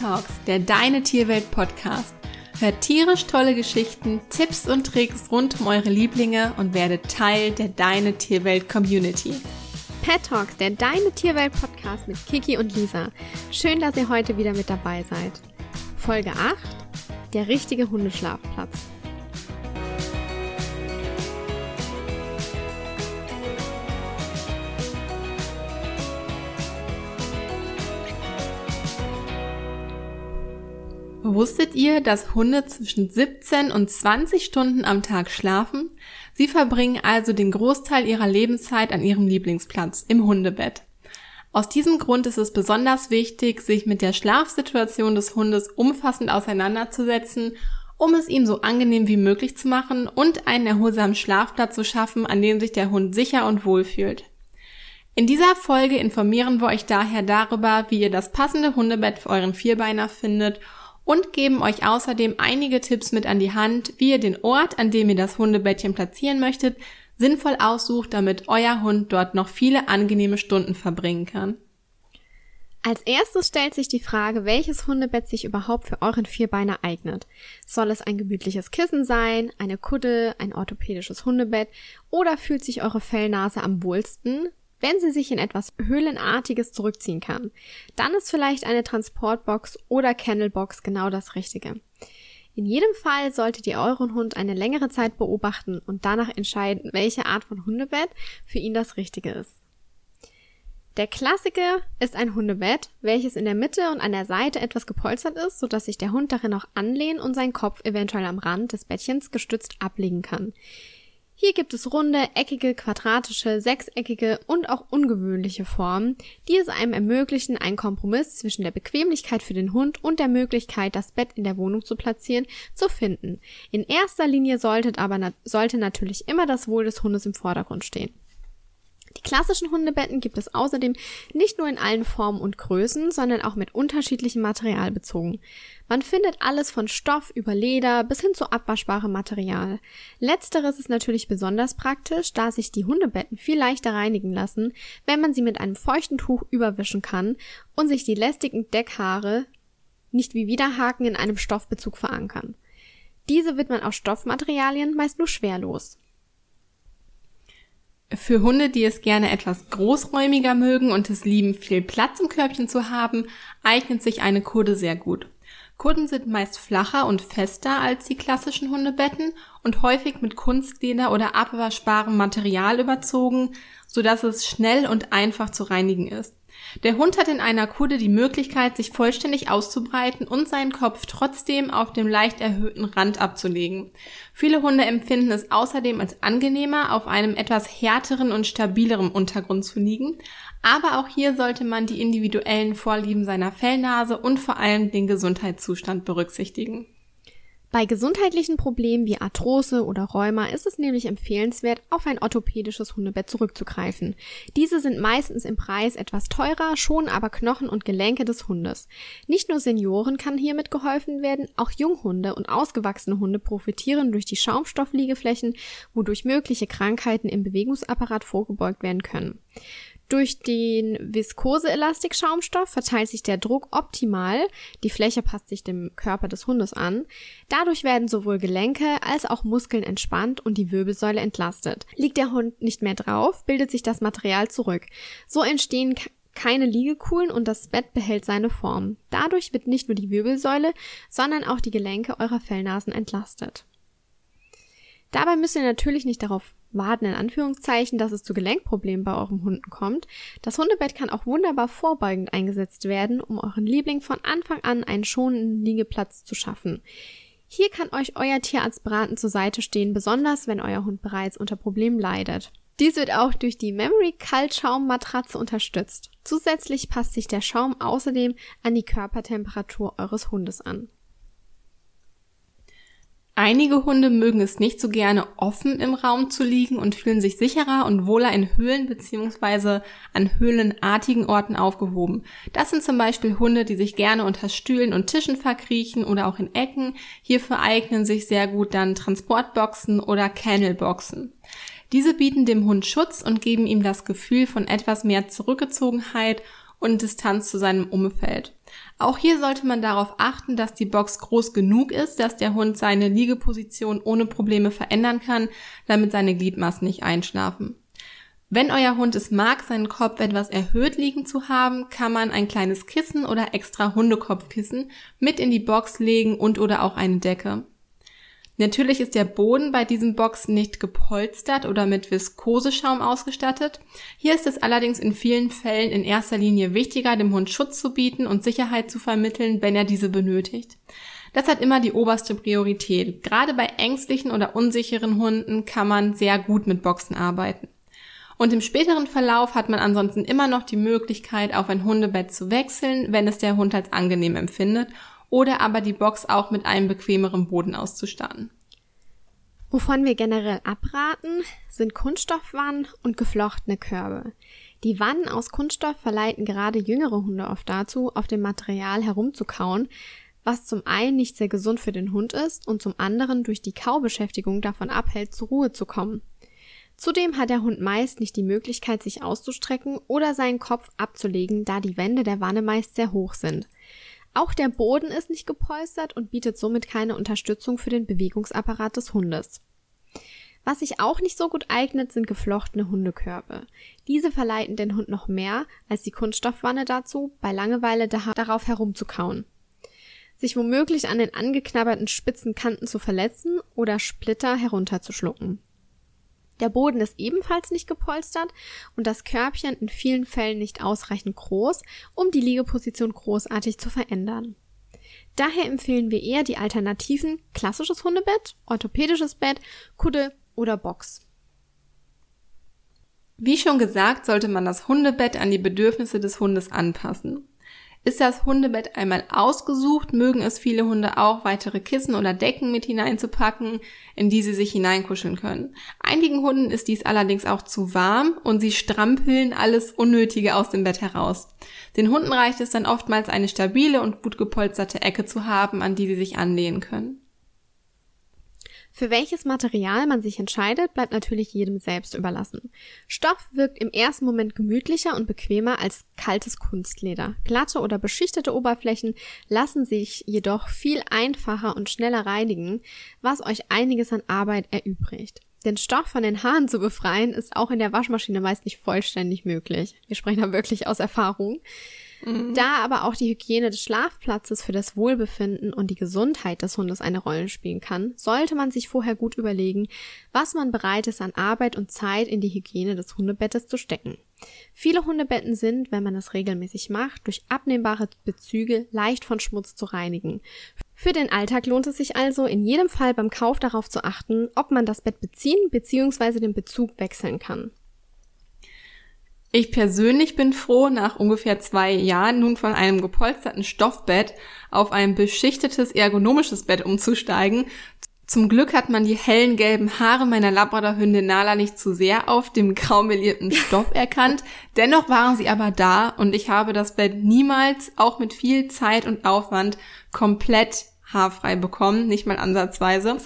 Talks, der Deine Tierwelt Podcast. Hört tierisch tolle Geschichten, Tipps und Tricks rund um eure Lieblinge und werdet Teil der Deine Tierwelt Community. Pet Talks, der Deine Tierwelt Podcast mit Kiki und Lisa. Schön, dass ihr heute wieder mit dabei seid. Folge 8, der richtige Hundeschlafplatz. Wusstet ihr, dass Hunde zwischen 17 und 20 Stunden am Tag schlafen? Sie verbringen also den Großteil ihrer Lebenszeit an ihrem Lieblingsplatz, im Hundebett. Aus diesem Grund ist es besonders wichtig, sich mit der Schlafsituation des Hundes umfassend auseinanderzusetzen, um es ihm so angenehm wie möglich zu machen und einen erholsamen Schlafplatz zu schaffen, an dem sich der Hund sicher und wohl fühlt. In dieser Folge informieren wir euch daher darüber, wie ihr das passende Hundebett für euren Vierbeiner findet und geben euch außerdem einige Tipps mit an die Hand, wie ihr den Ort, an dem ihr das Hundebettchen platzieren möchtet, sinnvoll aussucht, damit euer Hund dort noch viele angenehme Stunden verbringen kann. Als erstes stellt sich die Frage, welches Hundebett sich überhaupt für euren Vierbeiner eignet. Soll es ein gemütliches Kissen sein, eine Kudde, ein orthopädisches Hundebett oder fühlt sich eure Fellnase am wohlsten? Wenn sie sich in etwas Höhlenartiges zurückziehen kann, dann ist vielleicht eine Transportbox oder Kennelbox genau das Richtige. In jedem Fall solltet ihr euren Hund eine längere Zeit beobachten und danach entscheiden, welche Art von Hundebett für ihn das Richtige ist. Der Klassiker ist ein Hundebett, welches in der Mitte und an der Seite etwas gepolstert ist, sodass sich der Hund darin auch anlehnen und seinen Kopf eventuell am Rand des Bettchens gestützt ablegen kann. Hier gibt es runde, eckige, quadratische, sechseckige und auch ungewöhnliche Formen, die es einem ermöglichen, einen Kompromiss zwischen der Bequemlichkeit für den Hund und der Möglichkeit, das Bett in der Wohnung zu platzieren, zu finden. In erster Linie sollte aber sollte natürlich immer das Wohl des Hundes im Vordergrund stehen. Die klassischen Hundebetten gibt es außerdem nicht nur in allen Formen und Größen, sondern auch mit unterschiedlichem Material bezogen. Man findet alles von Stoff über Leder bis hin zu abwaschbarem Material. Letzteres ist natürlich besonders praktisch, da sich die Hundebetten viel leichter reinigen lassen, wenn man sie mit einem feuchten Tuch überwischen kann und sich die lästigen Deckhaare nicht wie Widerhaken in einem Stoffbezug verankern. Diese wird man aus Stoffmaterialien meist nur schwerlos. Für Hunde, die es gerne etwas großräumiger mögen und es lieben, viel Platz im Körbchen zu haben, eignet sich eine Kurde sehr gut. Kurden sind meist flacher und fester als die klassischen Hundebetten und häufig mit Kunstleder oder abwaschbarem Material überzogen, sodass es schnell und einfach zu reinigen ist. Der Hund hat in einer Kude die Möglichkeit, sich vollständig auszubreiten und seinen Kopf trotzdem auf dem leicht erhöhten Rand abzulegen. Viele Hunde empfinden es außerdem als angenehmer, auf einem etwas härteren und stabileren Untergrund zu liegen, aber auch hier sollte man die individuellen Vorlieben seiner Fellnase und vor allem den Gesundheitszustand berücksichtigen. Bei gesundheitlichen Problemen wie Arthrose oder Rheuma ist es nämlich empfehlenswert, auf ein orthopädisches Hundebett zurückzugreifen. Diese sind meistens im Preis etwas teurer, schonen aber Knochen und Gelenke des Hundes. Nicht nur Senioren kann hiermit geholfen werden, auch Junghunde und ausgewachsene Hunde profitieren durch die Schaumstoffliegeflächen, wodurch mögliche Krankheiten im Bewegungsapparat vorgebeugt werden können. Durch den Viskose-Elastik-Schaumstoff verteilt sich der Druck optimal. Die Fläche passt sich dem Körper des Hundes an. Dadurch werden sowohl Gelenke als auch Muskeln entspannt und die Wirbelsäule entlastet. Liegt der Hund nicht mehr drauf, bildet sich das Material zurück. So entstehen keine Liegekuhlen und das Bett behält seine Form. Dadurch wird nicht nur die Wirbelsäule, sondern auch die Gelenke eurer Fellnasen entlastet. Dabei müsst ihr natürlich nicht darauf warten, in Anführungszeichen, dass es zu Gelenkproblemen bei eurem Hunden kommt. Das Hundebett kann auch wunderbar vorbeugend eingesetzt werden, um euren Liebling von Anfang an einen schonenden Liegeplatz zu schaffen. Hier kann euch euer Tierarzt beratend zur Seite stehen, besonders wenn euer Hund bereits unter Problemen leidet. Dies wird auch durch die Memory Kaltschaummatratze unterstützt. Zusätzlich passt sich der Schaum außerdem an die Körpertemperatur eures Hundes an. Einige Hunde mögen es nicht so gerne offen im Raum zu liegen und fühlen sich sicherer und wohler in Höhlen bzw. an höhlenartigen Orten aufgehoben. Das sind zum Beispiel Hunde, die sich gerne unter Stühlen und Tischen verkriechen oder auch in Ecken. Hierfür eignen sich sehr gut dann Transportboxen oder Kennelboxen. Diese bieten dem Hund Schutz und geben ihm das Gefühl von etwas mehr Zurückgezogenheit und Distanz zu seinem Umfeld. Auch hier sollte man darauf achten, dass die Box groß genug ist, dass der Hund seine Liegeposition ohne Probleme verändern kann, damit seine Gliedmaßen nicht einschlafen. Wenn euer Hund es mag, seinen Kopf etwas erhöht liegen zu haben, kann man ein kleines Kissen oder extra Hundekopfkissen mit in die Box legen und oder auch eine Decke. Natürlich ist der Boden bei diesem Box nicht gepolstert oder mit Viskoseschaum ausgestattet. Hier ist es allerdings in vielen Fällen in erster Linie wichtiger, dem Hund Schutz zu bieten und Sicherheit zu vermitteln, wenn er diese benötigt. Das hat immer die oberste Priorität. Gerade bei ängstlichen oder unsicheren Hunden kann man sehr gut mit Boxen arbeiten. Und im späteren Verlauf hat man ansonsten immer noch die Möglichkeit, auf ein Hundebett zu wechseln, wenn es der Hund als angenehm empfindet oder aber die Box auch mit einem bequemeren Boden auszustatten. Wovon wir generell abraten, sind Kunststoffwannen und geflochtene Körbe. Die Wannen aus Kunststoff verleiten gerade jüngere Hunde oft dazu, auf dem Material herumzukauen, was zum einen nicht sehr gesund für den Hund ist und zum anderen durch die Kaubeschäftigung davon abhält, zur Ruhe zu kommen. Zudem hat der Hund meist nicht die Möglichkeit, sich auszustrecken oder seinen Kopf abzulegen, da die Wände der Wanne meist sehr hoch sind. Auch der Boden ist nicht gepolstert und bietet somit keine Unterstützung für den Bewegungsapparat des Hundes. Was sich auch nicht so gut eignet, sind geflochtene Hundekörbe. Diese verleiten den Hund noch mehr als die Kunststoffwanne dazu, bei Langeweile darauf herumzukauen. Sich womöglich an den angeknabberten spitzen Kanten zu verletzen oder Splitter herunterzuschlucken. Der Boden ist ebenfalls nicht gepolstert und das Körbchen in vielen Fällen nicht ausreichend groß, um die Liegeposition großartig zu verändern. Daher empfehlen wir eher die Alternativen klassisches Hundebett, orthopädisches Bett, Kudde oder Box. Wie schon gesagt, sollte man das Hundebett an die Bedürfnisse des Hundes anpassen. Ist das Hundebett einmal ausgesucht, mögen es viele Hunde auch, weitere Kissen oder Decken mit hineinzupacken, in die sie sich hineinkuscheln können. Einigen Hunden ist dies allerdings auch zu warm und sie strampeln alles Unnötige aus dem Bett heraus. Den Hunden reicht es dann oftmals eine stabile und gut gepolsterte Ecke zu haben, an die sie sich anlehnen können. Für welches Material man sich entscheidet, bleibt natürlich jedem selbst überlassen. Stoff wirkt im ersten Moment gemütlicher und bequemer als kaltes Kunstleder. Glatte oder beschichtete Oberflächen lassen sich jedoch viel einfacher und schneller reinigen, was euch einiges an Arbeit erübrigt. Den Stoff von den Haaren zu befreien, ist auch in der Waschmaschine meist nicht vollständig möglich. Wir sprechen da wirklich aus Erfahrung. Mhm. Da aber auch die Hygiene des Schlafplatzes für das Wohlbefinden und die Gesundheit des Hundes eine Rolle spielen kann, sollte man sich vorher gut überlegen, was man bereit ist an Arbeit und Zeit in die Hygiene des Hundebettes zu stecken. Viele Hundebetten sind, wenn man es regelmäßig macht, durch abnehmbare Bezüge leicht von Schmutz zu reinigen. Für den Alltag lohnt es sich also in jedem Fall beim Kauf darauf zu achten, ob man das Bett beziehen bzw. den Bezug wechseln kann. Ich persönlich bin froh, nach ungefähr zwei Jahren nun von einem gepolsterten Stoffbett auf ein beschichtetes ergonomisches Bett umzusteigen. Zum Glück hat man die hellen gelben Haare meiner Labradorhündin Nala nicht zu sehr auf dem graumelierten Stoff erkannt. Dennoch waren sie aber da und ich habe das Bett niemals, auch mit viel Zeit und Aufwand, komplett haarfrei bekommen, nicht mal ansatzweise.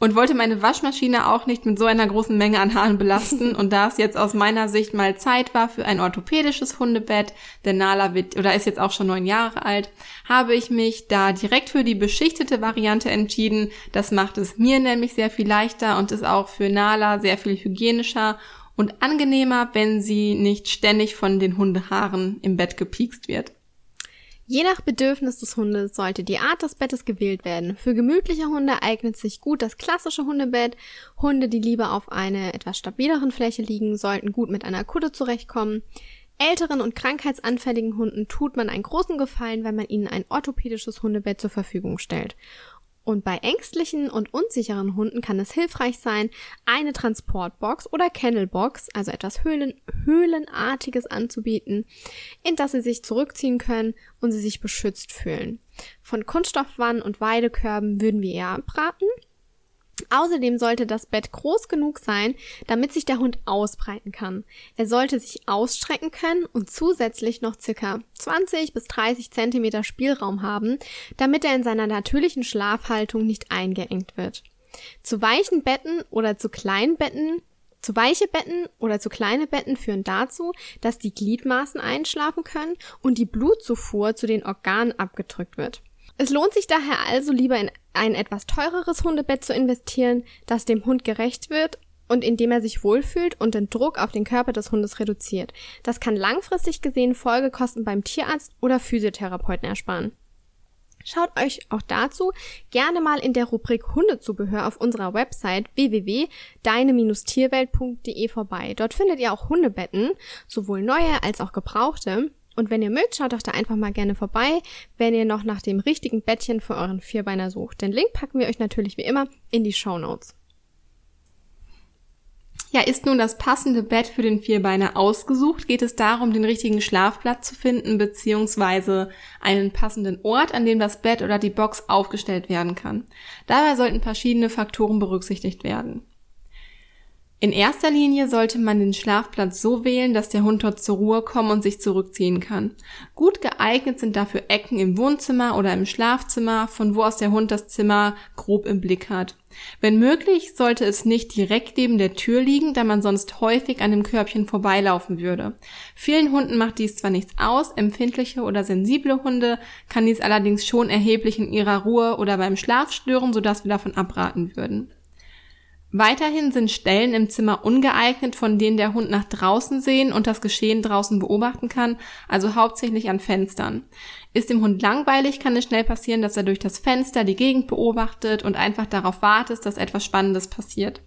Und wollte meine Waschmaschine auch nicht mit so einer großen Menge an Haaren belasten. und da es jetzt aus meiner Sicht mal Zeit war für ein orthopädisches Hundebett, der Nala wird, oder ist jetzt auch schon neun Jahre alt, habe ich mich da direkt für die beschichtete Variante entschieden. Das macht es mir nämlich sehr viel leichter und ist auch für Nala sehr viel hygienischer und angenehmer, wenn sie nicht ständig von den Hundehaaren im Bett gepiekst wird. Je nach Bedürfnis des Hundes sollte die Art des Bettes gewählt werden. Für gemütliche Hunde eignet sich gut das klassische Hundebett. Hunde, die lieber auf einer etwas stabileren Fläche liegen, sollten gut mit einer Kudde zurechtkommen. Älteren und krankheitsanfälligen Hunden tut man einen großen Gefallen, wenn man ihnen ein orthopädisches Hundebett zur Verfügung stellt. Und bei ängstlichen und unsicheren Hunden kann es hilfreich sein, eine Transportbox oder Kennelbox, also etwas Höhlen, Höhlenartiges anzubieten, in das sie sich zurückziehen können und sie sich beschützt fühlen. Von Kunststoffwannen und Weidekörben würden wir eher abraten. Außerdem sollte das Bett groß genug sein, damit sich der Hund ausbreiten kann. Er sollte sich ausstrecken können und zusätzlich noch circa 20 bis 30 Zentimeter Spielraum haben, damit er in seiner natürlichen Schlafhaltung nicht eingeengt wird. Zu weichen Betten oder zu kleinen Betten Zu weiche Betten oder zu kleine Betten führen dazu, dass die Gliedmaßen einschlafen können und die Blutzufuhr zu den Organen abgedrückt wird. Es lohnt sich daher also lieber in ein etwas teureres Hundebett zu investieren, das dem Hund gerecht wird und in dem er sich wohlfühlt und den Druck auf den Körper des Hundes reduziert. Das kann langfristig gesehen Folgekosten beim Tierarzt oder Physiotherapeuten ersparen. Schaut euch auch dazu gerne mal in der Rubrik Hundezubehör auf unserer Website www.deine-tierwelt.de vorbei. Dort findet ihr auch Hundebetten, sowohl neue als auch gebrauchte. Und wenn ihr mögt, schaut doch da einfach mal gerne vorbei, wenn ihr noch nach dem richtigen Bettchen für euren Vierbeiner sucht. Den Link packen wir euch natürlich wie immer in die Show Notes. Ja, ist nun das passende Bett für den Vierbeiner ausgesucht, geht es darum, den richtigen Schlafplatz zu finden, beziehungsweise einen passenden Ort, an dem das Bett oder die Box aufgestellt werden kann. Dabei sollten verschiedene Faktoren berücksichtigt werden. In erster Linie sollte man den Schlafplatz so wählen, dass der Hund dort zur Ruhe kommen und sich zurückziehen kann. Gut geeignet sind dafür Ecken im Wohnzimmer oder im Schlafzimmer, von wo aus der Hund das Zimmer grob im Blick hat. Wenn möglich, sollte es nicht direkt neben der Tür liegen, da man sonst häufig an dem Körbchen vorbeilaufen würde. Vielen Hunden macht dies zwar nichts aus, empfindliche oder sensible Hunde kann dies allerdings schon erheblich in ihrer Ruhe oder beim Schlaf stören, sodass wir davon abraten würden. Weiterhin sind Stellen im Zimmer ungeeignet, von denen der Hund nach draußen sehen und das Geschehen draußen beobachten kann, also hauptsächlich an Fenstern. Ist dem Hund langweilig, kann es schnell passieren, dass er durch das Fenster die Gegend beobachtet und einfach darauf wartet, dass etwas Spannendes passiert.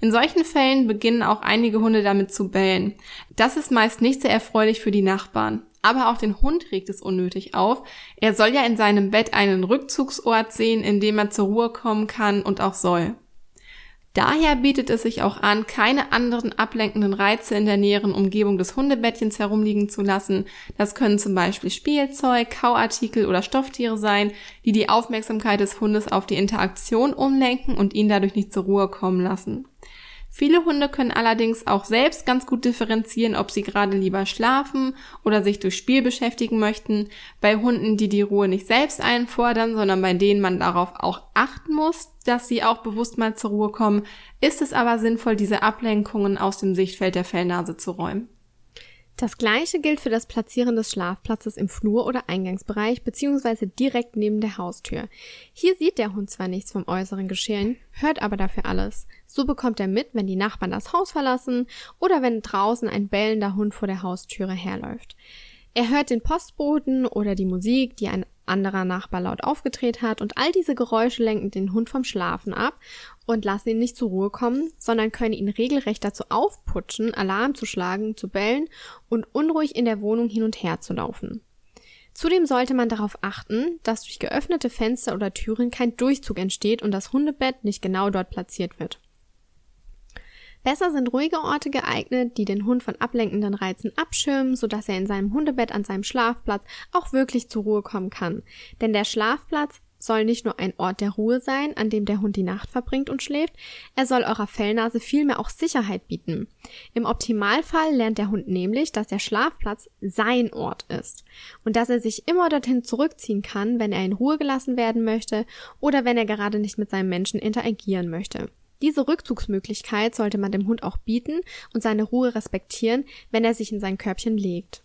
In solchen Fällen beginnen auch einige Hunde damit zu bellen. Das ist meist nicht sehr erfreulich für die Nachbarn. Aber auch den Hund regt es unnötig auf. Er soll ja in seinem Bett einen Rückzugsort sehen, in dem er zur Ruhe kommen kann und auch soll. Daher bietet es sich auch an, keine anderen ablenkenden Reize in der näheren Umgebung des Hundebettchens herumliegen zu lassen. Das können zum Beispiel Spielzeug, Kauartikel oder Stofftiere sein, die die Aufmerksamkeit des Hundes auf die Interaktion umlenken und ihn dadurch nicht zur Ruhe kommen lassen. Viele Hunde können allerdings auch selbst ganz gut differenzieren, ob sie gerade lieber schlafen oder sich durch Spiel beschäftigen möchten. Bei Hunden, die die Ruhe nicht selbst einfordern, sondern bei denen man darauf auch achten muss, dass sie auch bewusst mal zur Ruhe kommen, ist es aber sinnvoll, diese Ablenkungen aus dem Sichtfeld der Fellnase zu räumen. Das gleiche gilt für das Platzieren des Schlafplatzes im Flur- oder Eingangsbereich bzw. direkt neben der Haustür. Hier sieht der Hund zwar nichts vom äußeren Geschehen, hört aber dafür alles. So bekommt er mit, wenn die Nachbarn das Haus verlassen oder wenn draußen ein bellender Hund vor der Haustüre herläuft. Er hört den Postboten oder die Musik, die ein anderer Nachbar laut aufgedreht hat und all diese Geräusche lenken den Hund vom Schlafen ab und lassen ihn nicht zur Ruhe kommen, sondern können ihn regelrecht dazu aufputschen, Alarm zu schlagen, zu bellen und unruhig in der Wohnung hin und her zu laufen. Zudem sollte man darauf achten, dass durch geöffnete Fenster oder Türen kein Durchzug entsteht und das Hundebett nicht genau dort platziert wird. Besser sind ruhige Orte geeignet, die den Hund von ablenkenden Reizen abschirmen, sodass er in seinem Hundebett an seinem Schlafplatz auch wirklich zur Ruhe kommen kann. Denn der Schlafplatz soll nicht nur ein Ort der Ruhe sein, an dem der Hund die Nacht verbringt und schläft, er soll eurer Fellnase vielmehr auch Sicherheit bieten. Im Optimalfall lernt der Hund nämlich, dass der Schlafplatz sein Ort ist und dass er sich immer dorthin zurückziehen kann, wenn er in Ruhe gelassen werden möchte oder wenn er gerade nicht mit seinem Menschen interagieren möchte. Diese Rückzugsmöglichkeit sollte man dem Hund auch bieten und seine Ruhe respektieren, wenn er sich in sein Körbchen legt.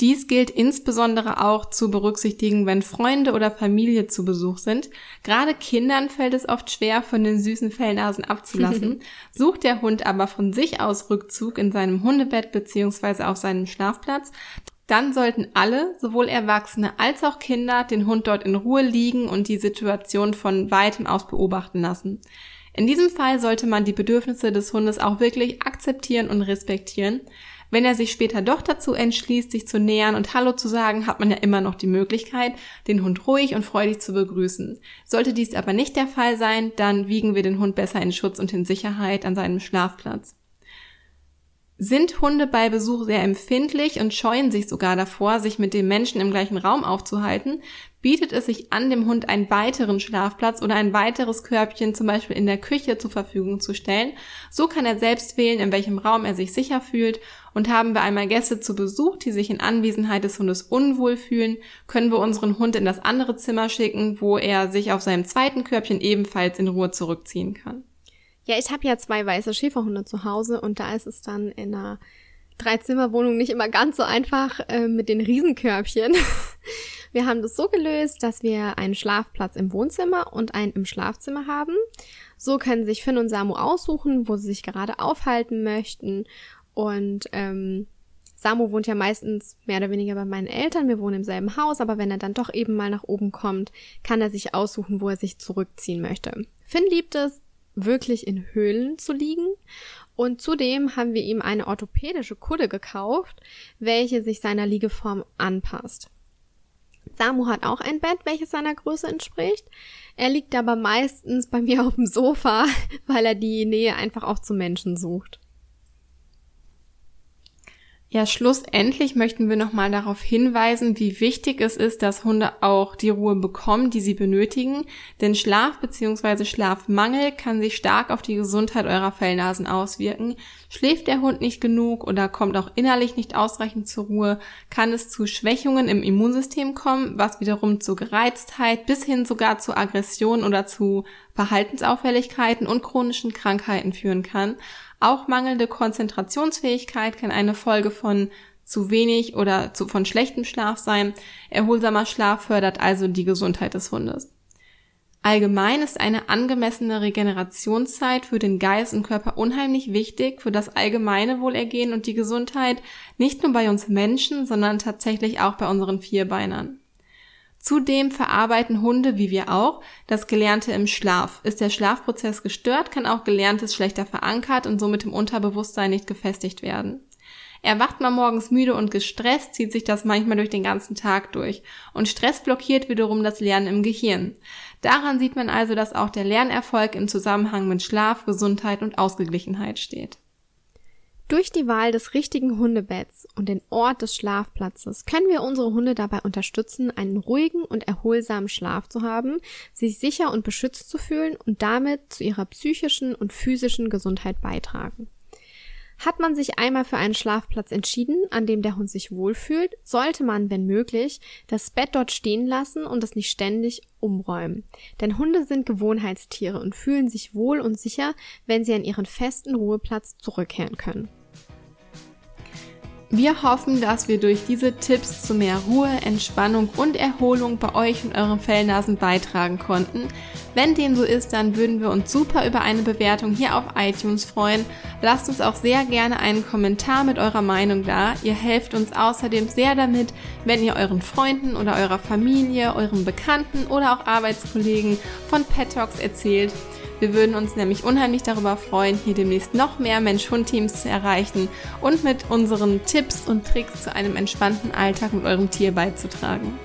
Dies gilt insbesondere auch zu berücksichtigen, wenn Freunde oder Familie zu Besuch sind. Gerade Kindern fällt es oft schwer, von den süßen Fellnasen abzulassen. Sucht der Hund aber von sich aus Rückzug in seinem Hundebett bzw. auf seinem Schlafplatz, dann sollten alle, sowohl Erwachsene als auch Kinder, den Hund dort in Ruhe liegen und die Situation von weitem aus beobachten lassen. In diesem Fall sollte man die Bedürfnisse des Hundes auch wirklich akzeptieren und respektieren. Wenn er sich später doch dazu entschließt, sich zu nähern und Hallo zu sagen, hat man ja immer noch die Möglichkeit, den Hund ruhig und freudig zu begrüßen. Sollte dies aber nicht der Fall sein, dann wiegen wir den Hund besser in Schutz und in Sicherheit an seinem Schlafplatz. Sind Hunde bei Besuch sehr empfindlich und scheuen sich sogar davor, sich mit dem Menschen im gleichen Raum aufzuhalten, bietet es sich an, dem Hund einen weiteren Schlafplatz oder ein weiteres Körbchen zum Beispiel in der Küche zur Verfügung zu stellen. So kann er selbst wählen, in welchem Raum er sich sicher fühlt. Und haben wir einmal Gäste zu Besuch, die sich in Anwesenheit des Hundes unwohl fühlen, können wir unseren Hund in das andere Zimmer schicken, wo er sich auf seinem zweiten Körbchen ebenfalls in Ruhe zurückziehen kann. Ja, ich habe ja zwei weiße Schäferhunde zu Hause und da ist es dann in einer Dreizimmerwohnung nicht immer ganz so einfach äh, mit den Riesenkörbchen. Wir haben das so gelöst, dass wir einen Schlafplatz im Wohnzimmer und einen im Schlafzimmer haben. So können sich Finn und Samu aussuchen, wo sie sich gerade aufhalten möchten. Und ähm, Samu wohnt ja meistens mehr oder weniger bei meinen Eltern. Wir wohnen im selben Haus, aber wenn er dann doch eben mal nach oben kommt, kann er sich aussuchen, wo er sich zurückziehen möchte. Finn liebt es, wirklich in Höhlen zu liegen. Und zudem haben wir ihm eine orthopädische Kudde gekauft, welche sich seiner Liegeform anpasst. Samu hat auch ein Bett, welches seiner Größe entspricht. Er liegt aber meistens bei mir auf dem Sofa, weil er die Nähe einfach auch zu Menschen sucht. Ja, schlussendlich möchten wir nochmal darauf hinweisen, wie wichtig es ist, dass Hunde auch die Ruhe bekommen, die sie benötigen. Denn Schlaf bzw. Schlafmangel kann sich stark auf die Gesundheit eurer Fellnasen auswirken. Schläft der Hund nicht genug oder kommt auch innerlich nicht ausreichend zur Ruhe, kann es zu Schwächungen im Immunsystem kommen, was wiederum zu Gereiztheit bis hin sogar zu Aggression oder zu Verhaltensauffälligkeiten und chronischen Krankheiten führen kann. Auch mangelnde Konzentrationsfähigkeit kann eine Folge von zu wenig oder zu, von schlechtem Schlaf sein. Erholsamer Schlaf fördert also die Gesundheit des Hundes. Allgemein ist eine angemessene Regenerationszeit für den Geist und Körper unheimlich wichtig für das allgemeine Wohlergehen und die Gesundheit, nicht nur bei uns Menschen, sondern tatsächlich auch bei unseren Vierbeinern. Zudem verarbeiten Hunde, wie wir auch, das Gelernte im Schlaf. Ist der Schlafprozess gestört, kann auch Gelerntes schlechter verankert und somit im Unterbewusstsein nicht gefestigt werden. Erwacht man morgens müde und gestresst, zieht sich das manchmal durch den ganzen Tag durch. Und Stress blockiert wiederum das Lernen im Gehirn. Daran sieht man also, dass auch der Lernerfolg im Zusammenhang mit Schlaf, Gesundheit und Ausgeglichenheit steht. Durch die Wahl des richtigen Hundebetts und den Ort des Schlafplatzes können wir unsere Hunde dabei unterstützen, einen ruhigen und erholsamen Schlaf zu haben, sich sicher und beschützt zu fühlen und damit zu ihrer psychischen und physischen Gesundheit beitragen. Hat man sich einmal für einen Schlafplatz entschieden, an dem der Hund sich wohlfühlt, sollte man, wenn möglich, das Bett dort stehen lassen und es nicht ständig umräumen. Denn Hunde sind Gewohnheitstiere und fühlen sich wohl und sicher, wenn sie an ihren festen Ruheplatz zurückkehren können. Wir hoffen, dass wir durch diese Tipps zu mehr Ruhe, Entspannung und Erholung bei euch und euren Fellnasen beitragen konnten. Wenn dem so ist, dann würden wir uns super über eine Bewertung hier auf iTunes freuen. Lasst uns auch sehr gerne einen Kommentar mit eurer Meinung da. Ihr helft uns außerdem sehr damit, wenn ihr euren Freunden oder eurer Familie, euren Bekannten oder auch Arbeitskollegen von Pet Talks erzählt. Wir würden uns nämlich unheimlich darüber freuen, hier demnächst noch mehr Mensch-Hund-Teams zu erreichen und mit unseren Tipps und Tricks zu einem entspannten Alltag mit eurem Tier beizutragen.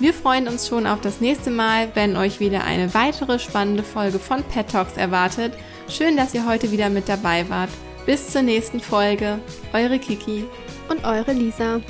Wir freuen uns schon auf das nächste Mal, wenn euch wieder eine weitere spannende Folge von Pet Talks erwartet. Schön, dass ihr heute wieder mit dabei wart. Bis zur nächsten Folge. Eure Kiki und eure Lisa.